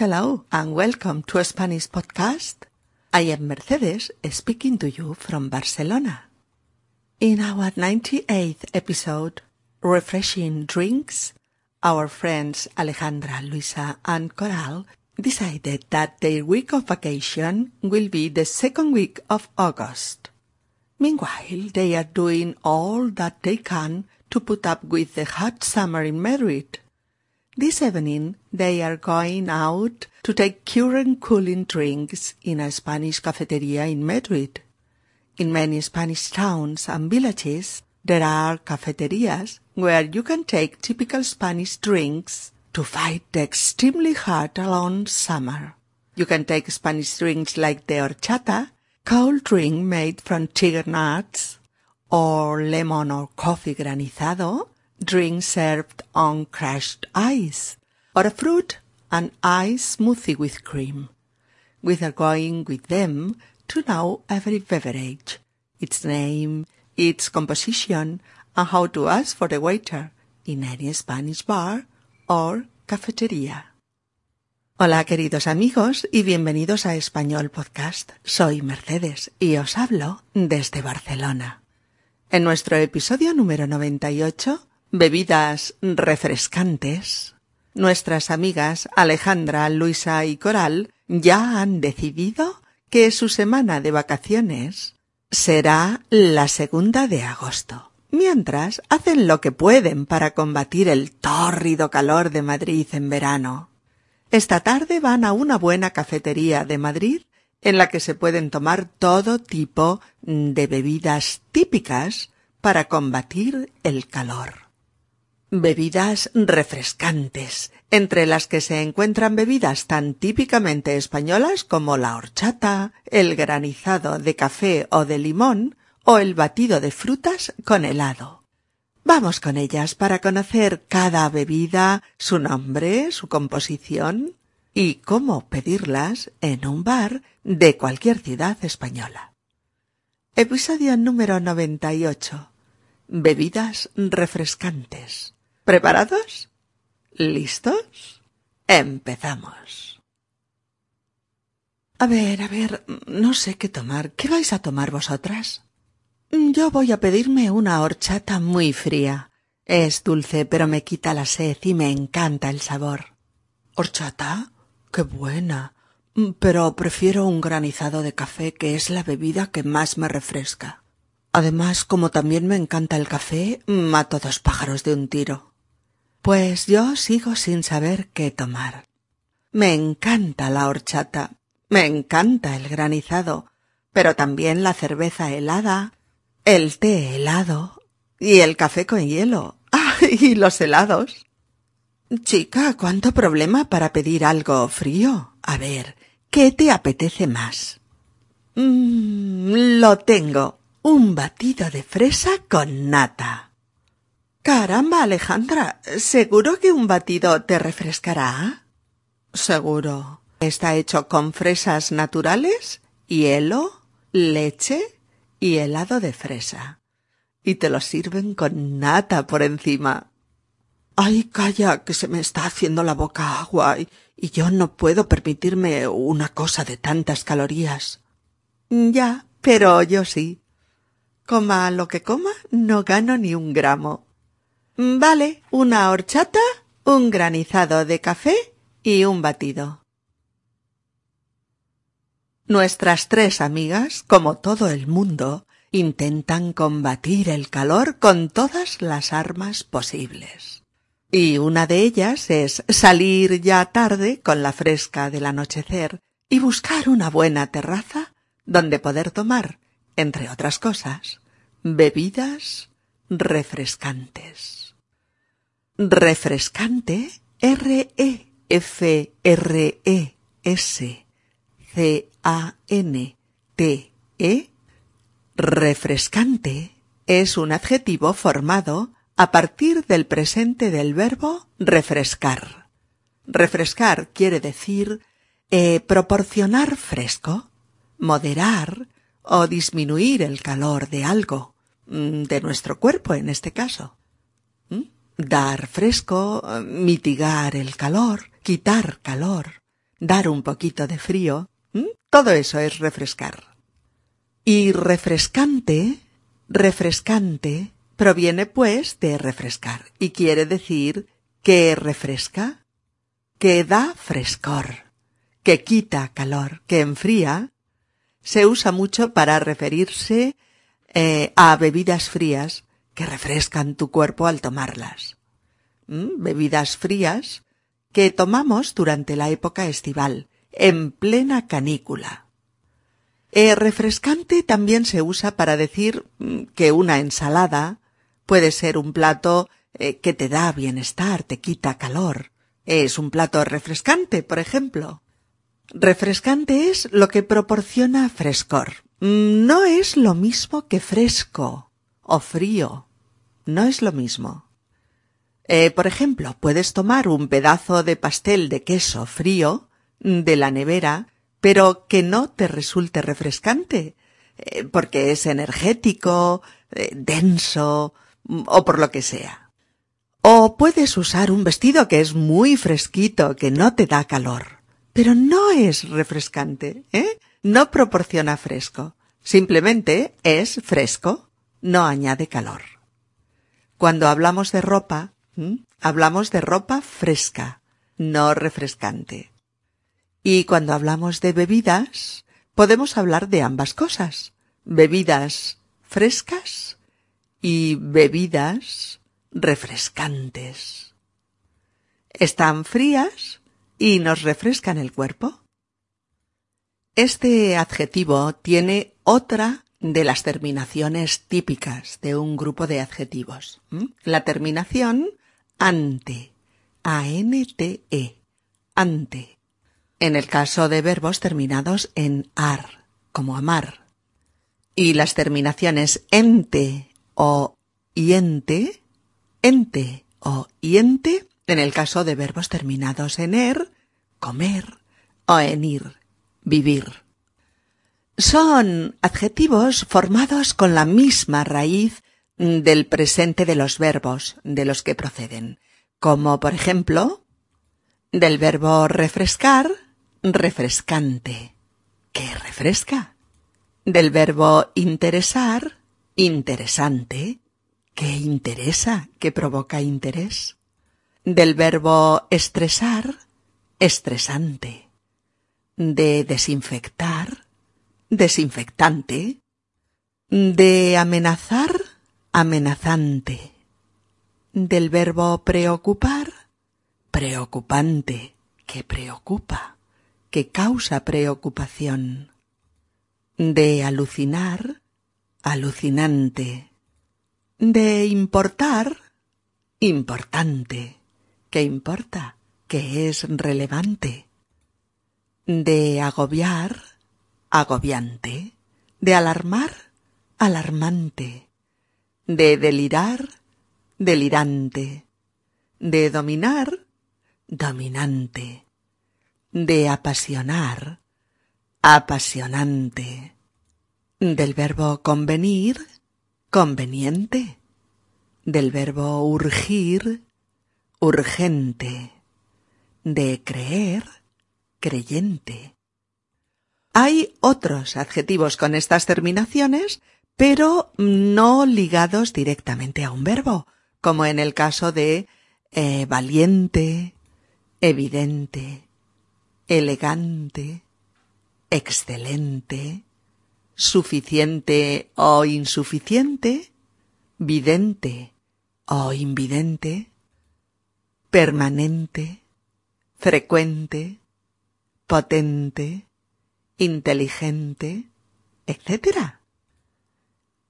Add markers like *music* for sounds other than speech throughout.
hello, and welcome to a Spanish podcast. I am Mercedes speaking to you from Barcelona. In our 98th episode, Refreshing Drinks, our friends Alejandra, Luisa, and Coral decided that their week of vacation will be the second week of August. Meanwhile, they are doing all that they can to put up with the hot summer in Madrid. This evening, they are going out to take current cooling drinks in a Spanish cafeteria in Madrid. In many Spanish towns and villages, there are cafeterias where you can take typical Spanish drinks to fight the extremely hot long summer. You can take Spanish drinks like the horchata, cold drink made from tiger nuts, or lemon or coffee granizado, drink served on crushed ice, or a fruit and ice smoothie with cream. We are going with them to know every beverage, its name, its composition, and how to ask for the waiter in any Spanish bar or cafetería. Hola queridos amigos y bienvenidos a Español Podcast. Soy Mercedes y os hablo desde Barcelona. En nuestro episodio número 98, Bebidas refrescantes, nuestras amigas Alejandra, Luisa y Coral ya han decidido que su semana de vacaciones será la segunda de agosto. Mientras hacen lo que pueden para combatir el tórrido calor de Madrid en verano. Esta tarde van a una buena cafetería de Madrid en la que se pueden tomar todo tipo de bebidas típicas para combatir el calor. Bebidas refrescantes, entre las que se encuentran bebidas tan típicamente españolas como la horchata, el granizado de café o de limón, o el batido de frutas con helado. Vamos con ellas para conocer cada bebida, su nombre, su composición y cómo pedirlas en un bar de cualquier ciudad española. Episodio número 98. Bebidas refrescantes. ¿Preparados? ¿Listos? Empezamos. A ver, a ver, no sé qué tomar. ¿Qué vais a tomar vosotras? Yo voy a pedirme una horchata muy fría. Es dulce, pero me quita la sed y me encanta el sabor. ¿Horchata? Qué buena. Pero prefiero un granizado de café, que es la bebida que más me refresca. Además, como también me encanta el café, mato dos pájaros de un tiro. Pues yo sigo sin saber qué tomar. Me encanta la horchata, me encanta el granizado, pero también la cerveza helada, el té helado y el café con hielo. *laughs* Y los helados. Chica, cuánto problema para pedir algo frío. A ver, ¿qué te apetece más? Mmm, lo tengo. Un batido de fresa con nata. Caramba, Alejandra, ¿seguro que un batido te refrescará? Seguro. Está hecho con fresas naturales, hielo, leche y helado de fresa. Y te lo sirven con nata por encima. Ay, calla, que se me está haciendo la boca agua y, y yo no puedo permitirme una cosa de tantas calorías. Ya, pero yo sí. Coma lo que coma, no gano ni un gramo. Vale, una horchata, un granizado de café y un batido. Nuestras tres amigas, como todo el mundo, intentan combatir el calor con todas las armas posibles. Y una de ellas es salir ya tarde con la fresca del anochecer y buscar una buena terraza donde poder tomar, entre otras cosas, bebidas refrescantes. Refrescante, R-E-F-R-E-S-C-A-N-T-E, refrescante es un adjetivo formado a partir del presente del verbo refrescar. Refrescar quiere decir eh, proporcionar fresco, moderar o disminuir el calor de algo, de nuestro cuerpo en este caso. Dar fresco, mitigar el calor, quitar calor, dar un poquito de frío. Todo eso es refrescar. Y refrescante, refrescante, proviene pues de refrescar y quiere decir que refresca, que da frescor, que quita calor, que enfría. Se usa mucho para referirse eh, a bebidas frías que refrescan tu cuerpo al tomarlas. ¿Mm? Bebidas frías que tomamos durante la época estival, en plena canícula. Eh, refrescante también se usa para decir mm, que una ensalada puede ser un plato eh, que te da bienestar, te quita calor. Es un plato refrescante, por ejemplo. Refrescante es lo que proporciona frescor. Mm, no es lo mismo que fresco o frío. No es lo mismo. Eh, por ejemplo, puedes tomar un pedazo de pastel de queso frío de la nevera pero que no te resulte refrescante, eh, porque es energético, eh, denso, o por lo que sea. O puedes usar un vestido que es muy fresquito, que no te da calor, pero no es refrescante, ¿eh? No proporciona fresco. Simplemente es fresco, no añade calor. Cuando hablamos de ropa, hablamos de ropa fresca, no refrescante. Y cuando hablamos de bebidas, podemos hablar de ambas cosas. Bebidas frescas y bebidas refrescantes. Están frías y nos refrescan el cuerpo. Este adjetivo tiene otra de las terminaciones típicas de un grupo de adjetivos. La terminación ante, A-N-T-E, ante en el caso de verbos terminados en ar, como amar. Y las terminaciones ente o iente, ente o iente, en el caso de verbos terminados en er, comer o en ir, vivir. Son adjetivos formados con la misma raíz del presente de los verbos de los que proceden, como por ejemplo, del verbo refrescar, refrescante, que refresca. Del verbo interesar, interesante, que interesa, que provoca interés. Del verbo estresar, estresante. De desinfectar, desinfectante. De amenazar, amenazante. Del verbo preocupar, preocupante, que preocupa que causa preocupación. De alucinar, alucinante. De importar, importante. que importa? que es relevante. De agobiar, agobiante. De alarmar, alarmante. De delirar, delirante. De dominar, dominante de apasionar, apasionante, del verbo convenir, conveniente, del verbo urgir, urgente, de creer, creyente. Hay otros adjetivos con estas terminaciones, pero no ligados directamente a un verbo, como en el caso de eh, valiente, evidente, elegante, excelente, suficiente o insuficiente, vidente o invidente, permanente, frecuente, potente, inteligente, etc.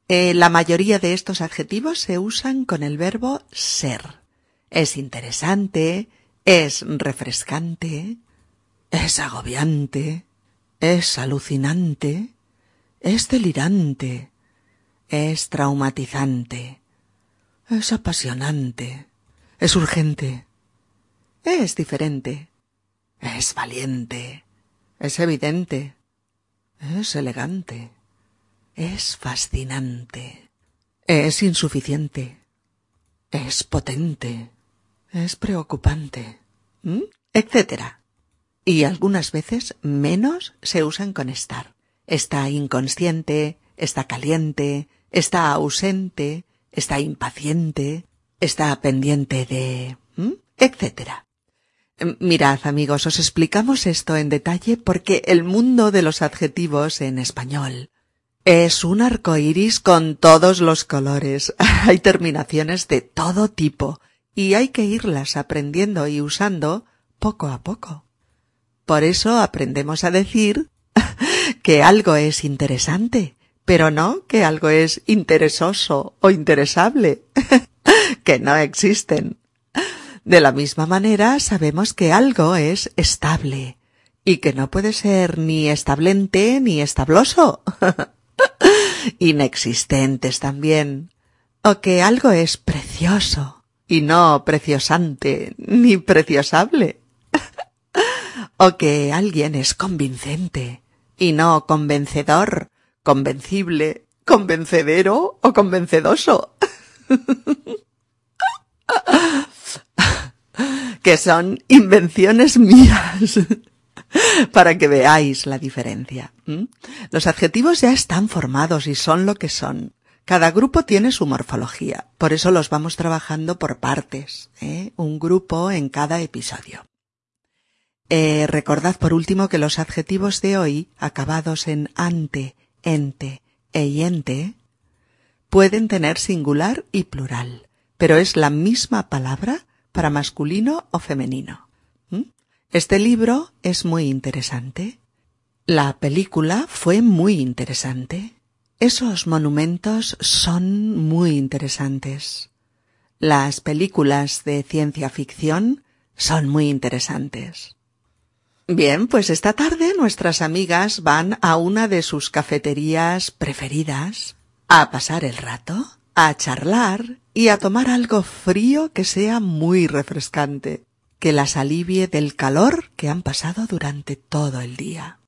Eh, la mayoría de estos adjetivos se usan con el verbo ser. Es interesante, es refrescante, es agobiante, es alucinante, es delirante, es traumatizante, es apasionante, es urgente, es diferente, es valiente, es evidente, es elegante, es fascinante, es insuficiente, es potente, es preocupante, etcétera. y algunas veces menos se usan con estar. Está inconsciente, está caliente, está ausente, está impaciente, está pendiente de... etcétera. Mirad, amigos, os explicamos esto en detalle porque el mundo de los adjetivos en español es un arco iris con todos los colores. *laughs* hay terminaciones de todo tipo y hay que irlas aprendiendo y usando poco a poco. Por eso aprendemos a decir *laughs* que algo es interesante, pero no que algo es interesoso o interesable, *laughs* que no existen. De la misma manera sabemos que algo es estable y que no puede ser ni establente ni establoso. *laughs* Inexistentes también. O que algo es precioso y no preciosante ni preciosable. *laughs* o que alguien es convincente y no convencedor, convencible, convencedero o convencedoso. *laughs* que son invenciones mías *laughs* para que veáis la diferencia. Los adjetivos ya están formados y son lo que son. Cada grupo tiene su morfología, por eso los vamos trabajando por partes, ¿eh? un grupo en cada episodio. Eh, recordad por último que los adjetivos de hoy, acabados en ante, ente e yente, pueden tener singular y plural, pero es la misma palabra para masculino o femenino. ¿Mm? Este libro es muy interesante. La película fue muy interesante. Esos monumentos son muy interesantes. Las películas de ciencia ficción son muy interesantes. Bien, pues esta tarde nuestras amigas van a una de sus cafeterías preferidas a pasar el rato, a charlar y a tomar algo frío que sea muy refrescante, que las alivie del calor que han pasado durante todo el día.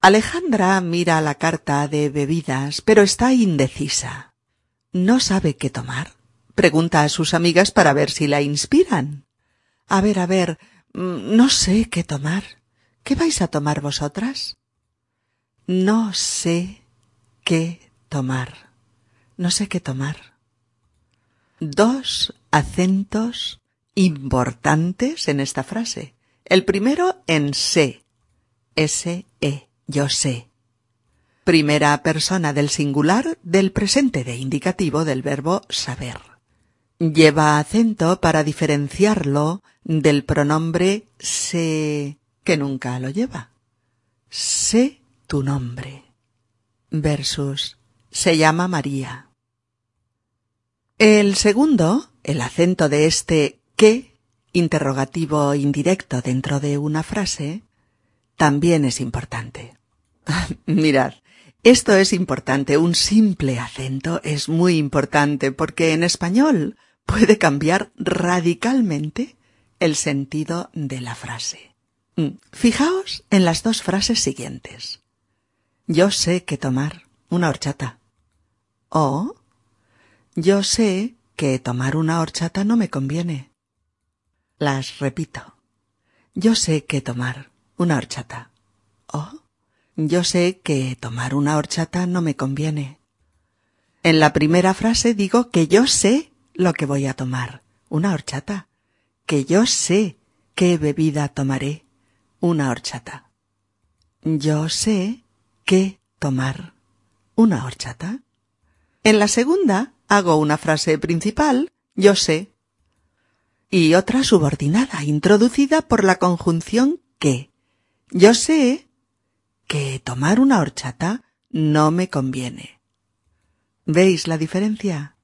Alejandra mira la carta de bebidas, pero está indecisa. ¿No sabe qué tomar? Pregunta a sus amigas para ver si la inspiran. A ver, a ver, mm, no sé qué tomar. ¿Qué vais a tomar vosotras? No sé qué tomar. No sé qué tomar dos acentos importantes en esta frase. El primero en sé. S-E, yo sé. Primera persona del singular del presente de indicativo del verbo saber. Lleva acento para diferenciarlo del pronombre sé que nunca lo lleva. Sé tu nombre. Versus se llama María. El segundo, el acento de este qué, interrogativo indirecto dentro de una frase, también es importante. *laughs* Mirad, esto es importante, un simple acento es muy importante porque en español puede cambiar radicalmente el sentido de la frase. Mm, fijaos en las dos frases siguientes. Yo sé que tomar una horchata. O yo sé que tomar una horchata no me conviene. Las repito. Yo sé que tomar una horchata. Oh, yo sé que tomar una horchata no me conviene. En la primera frase digo que yo sé lo que voy a tomar, una horchata, que yo sé qué bebida tomaré, una horchata. Yo sé qué tomar, una horchata. En la segunda hago una frase principal, yo sé, y otra subordinada, introducida por la conjunción que. Yo sé que tomar una horchata no me conviene. ¿Veis la diferencia?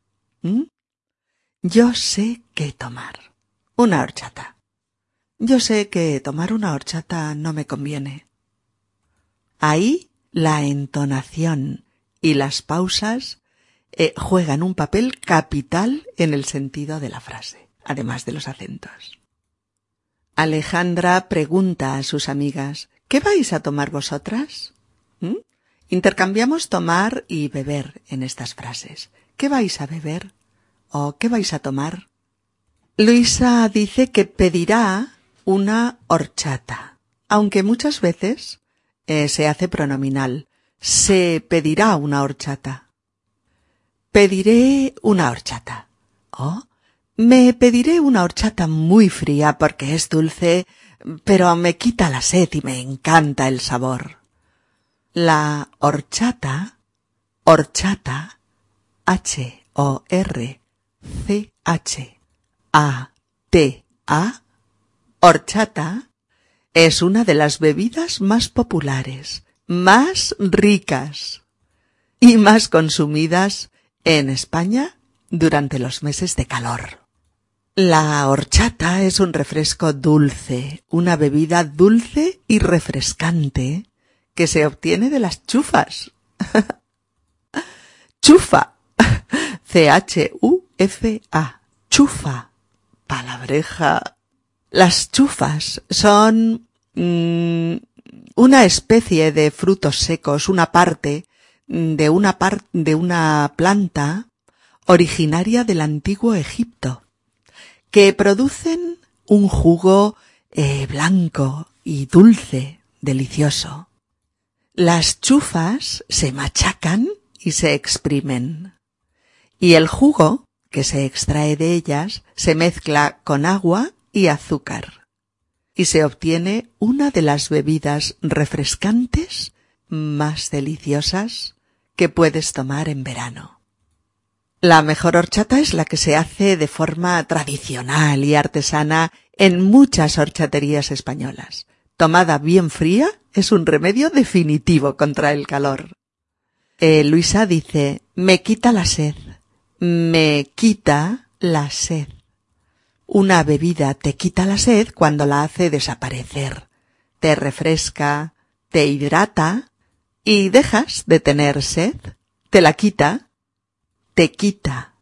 ¿Mm? Yo sé que tomar una horchata. Yo sé que tomar una horchata no me conviene. Ahí la entonación y las pausas eh, juegan un papel capital en el sentido de la frase, además de los acentos. Alejandra pregunta a sus amigas ¿Qué vais a tomar vosotras? ¿Mm? Intercambiamos tomar y beber en estas frases. ¿Qué vais a beber? ¿O qué vais a tomar? Luisa dice que pedirá una horchata. aunque muchas veces eh, se hace pronominal. Se pedirá una horchata. Pediré una horchata. Oh, me pediré una horchata muy fría porque es dulce, pero me quita la sed y me encanta el sabor. La horchata, horchata, H-O-R-C-H-A-T-A, horchata, es una de las bebidas más populares, más ricas y más consumidas en España durante los meses de calor. La horchata es un refresco dulce, una bebida dulce y refrescante que se obtiene de las chufas. *laughs* Chufa. *laughs* C-H-U-F-A. Chufa. Palabreja. Las chufas son mm, una especie de frutos secos, una parte de una parte de una planta originaria del antiguo Egipto, que producen un jugo eh, blanco y dulce, delicioso. Las chufas se machacan y se exprimen. Y el jugo que se extrae de ellas se mezcla con agua y azúcar. Y se obtiene una de las bebidas refrescantes más deliciosas que puedes tomar en verano. La mejor horchata es la que se hace de forma tradicional y artesana en muchas horchaterías españolas. Tomada bien fría, es un remedio definitivo contra el calor. Eh, Luisa dice, me quita la sed, me quita la sed. Una bebida te quita la sed cuando la hace desaparecer, te refresca, te hidrata y dejas de tener sed, te la quita, te quita,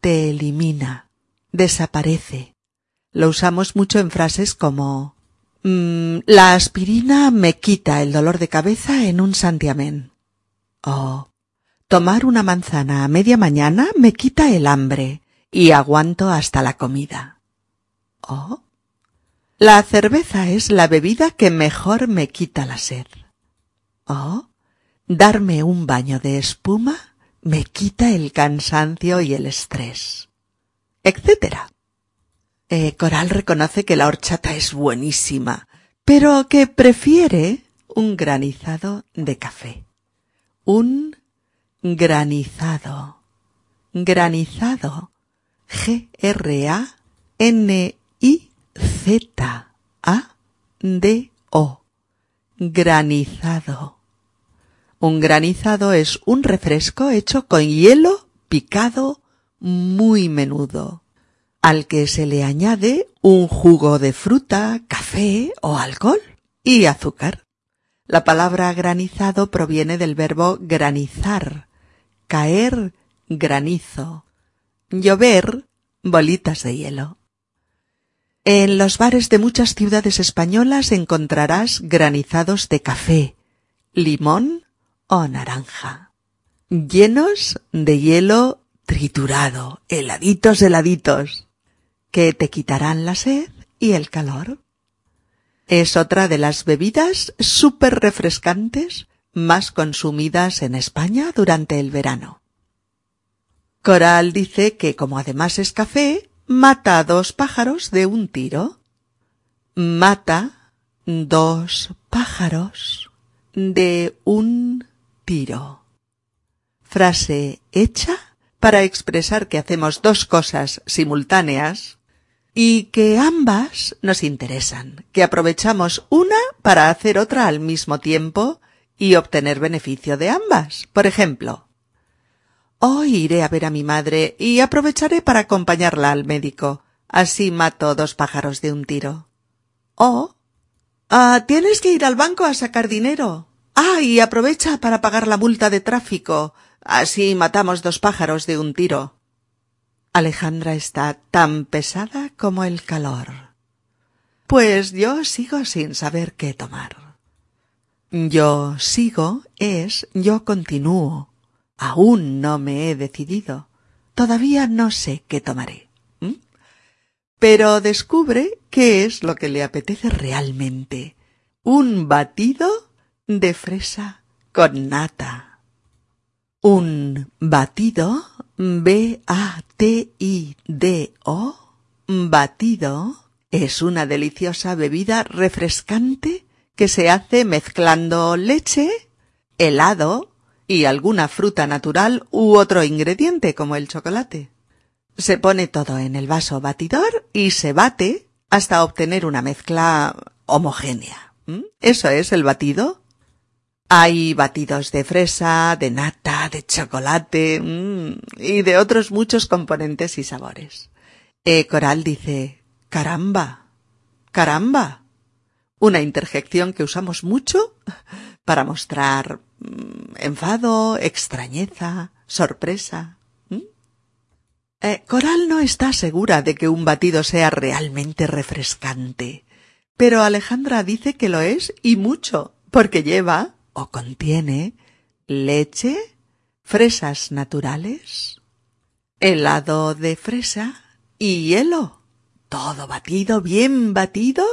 te elimina, desaparece. Lo usamos mucho en frases como mm, la aspirina me quita el dolor de cabeza en un santiamén. O tomar una manzana a media mañana me quita el hambre y aguanto hasta la comida. Oh. La cerveza es la bebida que mejor me quita la sed. Oh. Darme un baño de espuma me quita el cansancio y el estrés. Etcétera. Eh, Coral reconoce que la horchata es buenísima, pero que prefiere un granizado de café. Un granizado. Granizado. G-R-A-N I Z A D O granizado. Un granizado es un refresco hecho con hielo picado muy menudo, al que se le añade un jugo de fruta, café o alcohol y azúcar. La palabra granizado proviene del verbo granizar, caer granizo, llover bolitas de hielo. En los bares de muchas ciudades españolas encontrarás granizados de café, limón o naranja, llenos de hielo triturado, heladitos heladitos, que te quitarán la sed y el calor. Es otra de las bebidas súper refrescantes más consumidas en España durante el verano. Coral dice que como además es café, mata dos pájaros de un tiro. Mata dos pájaros de un tiro. Frase hecha para expresar que hacemos dos cosas simultáneas y que ambas nos interesan, que aprovechamos una para hacer otra al mismo tiempo y obtener beneficio de ambas. Por ejemplo, Hoy iré a ver a mi madre y aprovecharé para acompañarla al médico. Así mato dos pájaros de un tiro. Oh. Ah, tienes que ir al banco a sacar dinero. Ah, y aprovecha para pagar la multa de tráfico. Así matamos dos pájaros de un tiro. Alejandra está tan pesada como el calor. Pues yo sigo sin saber qué tomar. Yo sigo es yo continúo. Aún no me he decidido. Todavía no sé qué tomaré. Pero descubre qué es lo que le apetece realmente. un batido de fresa con nata. Un batido, B-A-T-I-D-O, batido, es una deliciosa bebida refrescante que se hace mezclando leche, helado y alguna fruta natural u otro ingrediente como el chocolate. Se pone todo en el vaso batidor y se bate hasta obtener una mezcla homogénea. ¿Mm? Eso es el batido. Hay batidos de fresa, de nata, de chocolate mm, y de otros muchos componentes y sabores. E. Coral dice, caramba, caramba. Una interjección que usamos mucho para mostrar mm, enfado, extrañeza, sorpresa. Eh, Coral no está segura de que un batido sea realmente refrescante, pero Alejandra dice que lo es y mucho, porque lleva o contiene leche, fresas naturales, helado de fresa y hielo. Todo batido, bien batido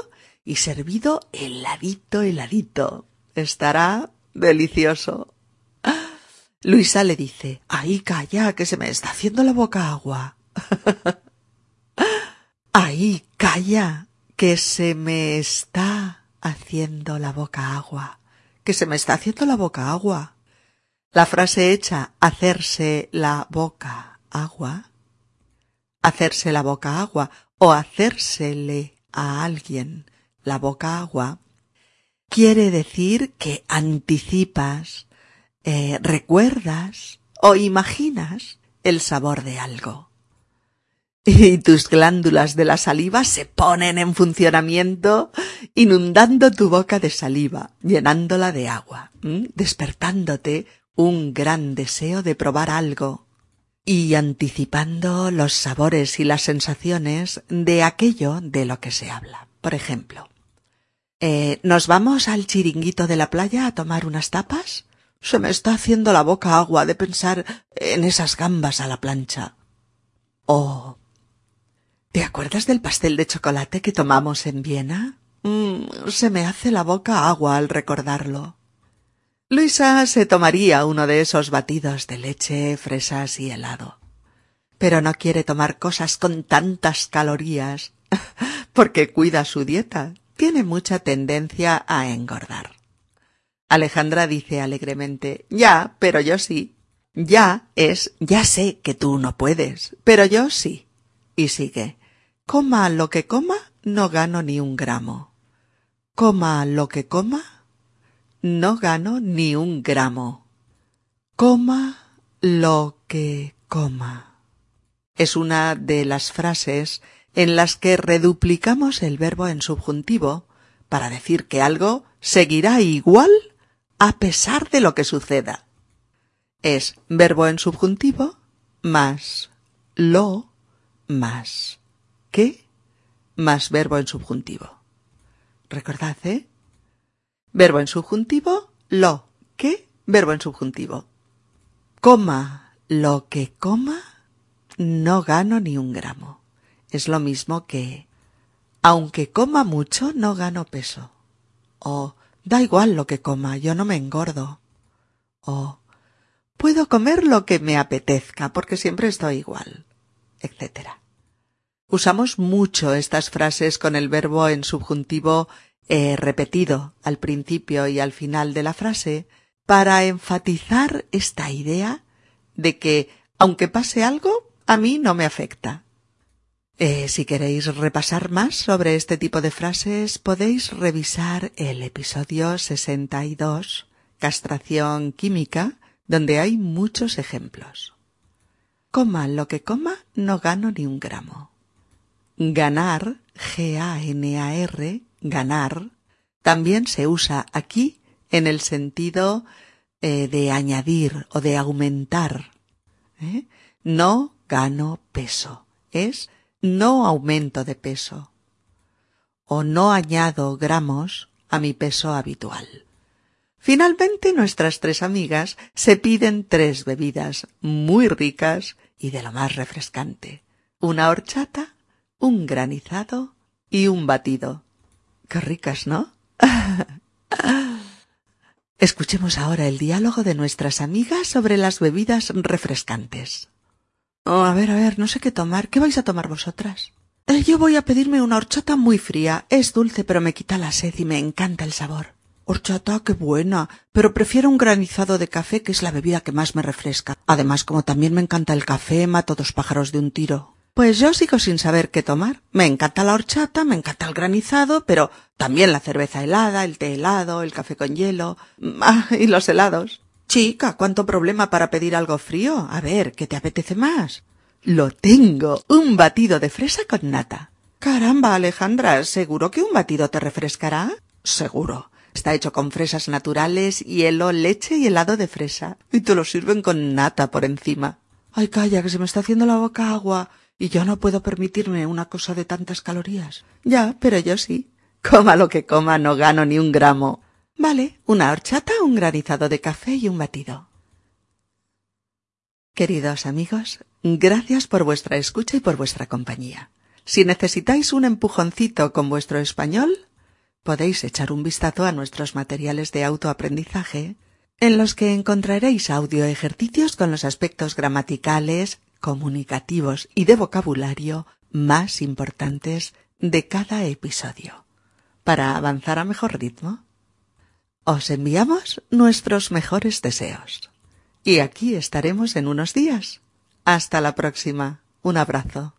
y servido heladito, heladito. Estará delicioso. Luisa le dice, ¡ay, calla, que se me está haciendo la boca agua! *laughs* ¡ay, calla, que se me está haciendo la boca agua! Que se me está haciendo la boca agua. La frase hecha hacerse la boca agua, hacerse la boca agua o hacérsele a alguien la boca agua, quiere decir que anticipas, eh, recuerdas o imaginas el sabor de algo. *laughs* Y tus glándulas de la saliva se ponen en funcionamiento, inundando tu boca de saliva, llenándola de agua, despertándote un gran deseo de probar algo y anticipando los sabores y las sensaciones de aquello de lo que se habla. Por ejemplo, eh, ¿nos vamos al chiringuito de la playa a tomar unas tapas? Se me está haciendo la boca agua de pensar en esas gambas a la plancha. Oh. ¿Te acuerdas del pastel de chocolate que tomamos en Viena? Mm, se me hace la boca agua al recordarlo. Luisa se tomaría uno de esos batidos de leche, fresas y helado. Pero no quiere tomar cosas con tantas calorías, *laughs* porque cuida su dieta. Tiene mucha tendencia a engordar. Alejandra dice alegremente Ya, pero yo sí. Ya es ya sé que tú no puedes, pero yo sí. Y sigue Coma lo que coma, no gano ni un gramo. Coma lo que coma, no gano ni un gramo. Coma lo que coma. Es una de las frases en las que reduplicamos el verbo en subjuntivo para decir que algo seguirá igual a pesar de lo que suceda. Es verbo en subjuntivo más lo más que más verbo en subjuntivo. Recordad, ¿eh? Verbo en subjuntivo, lo, que, verbo en subjuntivo. Coma lo que coma, no gano ni un gramo. Es lo mismo que aunque coma mucho, no gano peso. O da igual lo que coma, yo no me engordo. O puedo comer lo que me apetezca porque siempre estoy igual, etc. Usamos mucho estas frases con el verbo en subjuntivo He repetido al principio y al final de la frase para enfatizar esta idea de que, aunque pase algo, a mí no me afecta. Eh, si queréis repasar más sobre este tipo de frases, podéis revisar el episodio 62, Castración Química, donde hay muchos ejemplos. Coma lo que coma, no gano ni un gramo. Ganar, G-A-N-A-R, ganar, también se usa aquí en el sentido eh, de añadir o de aumentar. ¿eh? No gano peso, es no aumento de peso o no añado gramos a mi peso habitual. Finalmente nuestras tres amigas se piden tres bebidas muy ricas y de lo más refrescante. Una horchata, un granizado y un batido. Qué ricas, ¿no? *laughs* Escuchemos ahora el diálogo de nuestras amigas sobre las bebidas refrescantes. Oh, a ver, a ver, no sé qué tomar. ¿Qué vais a tomar vosotras? Eh, yo voy a pedirme una horchata muy fría. Es dulce, pero me quita la sed y me encanta el sabor. Horchata, qué buena. Pero prefiero un granizado de café, que es la bebida que más me refresca. Además, como también me encanta el café, mato dos pájaros de un tiro. Pues yo sigo sin saber qué tomar. Me encanta la horchata, me encanta el granizado, pero también la cerveza helada, el té helado, el café con hielo. Ah, y los helados. Chica, cuánto problema para pedir algo frío. A ver, ¿qué te apetece más? Lo tengo. Un batido de fresa con nata. Caramba, Alejandra, ¿seguro que un batido te refrescará? Seguro. Está hecho con fresas naturales, hielo, leche y helado de fresa. Y te lo sirven con nata por encima. Ay, calla, que se me está haciendo la boca agua. Y yo no puedo permitirme una cosa de tantas calorías. Ya, pero yo sí. Coma lo que coma, no gano ni un gramo. Vale, una horchata, un granizado de café y un batido. Queridos amigos, gracias por vuestra escucha y por vuestra compañía. Si necesitáis un empujoncito con vuestro español, podéis echar un vistazo a nuestros materiales de autoaprendizaje, en los que encontraréis audio ejercicios con los aspectos gramaticales, comunicativos y de vocabulario más importantes de cada episodio. Para avanzar a mejor ritmo, os enviamos nuestros mejores deseos. Y aquí estaremos en unos días. Hasta la próxima. Un abrazo.